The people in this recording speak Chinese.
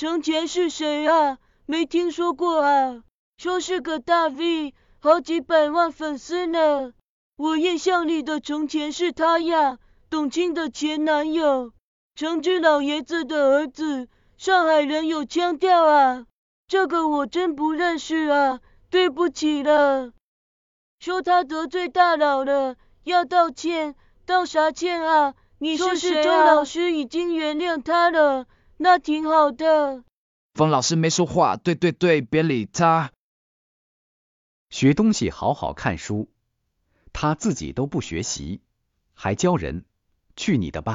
程前是谁啊？没听说过啊。说是个大 V，好几百万粉丝呢。我印象里的程前是他呀，董卿的前男友，程之老爷子的儿子。上海人有腔调啊，这个我真不认识啊，对不起了。说他得罪大佬了，要道歉，道啥歉啊？你说是周老师已经原谅他了，那挺好的。冯老师没说话，对对对，别理他。学东西好好看书，他自己都不学习，还教人，去你的吧！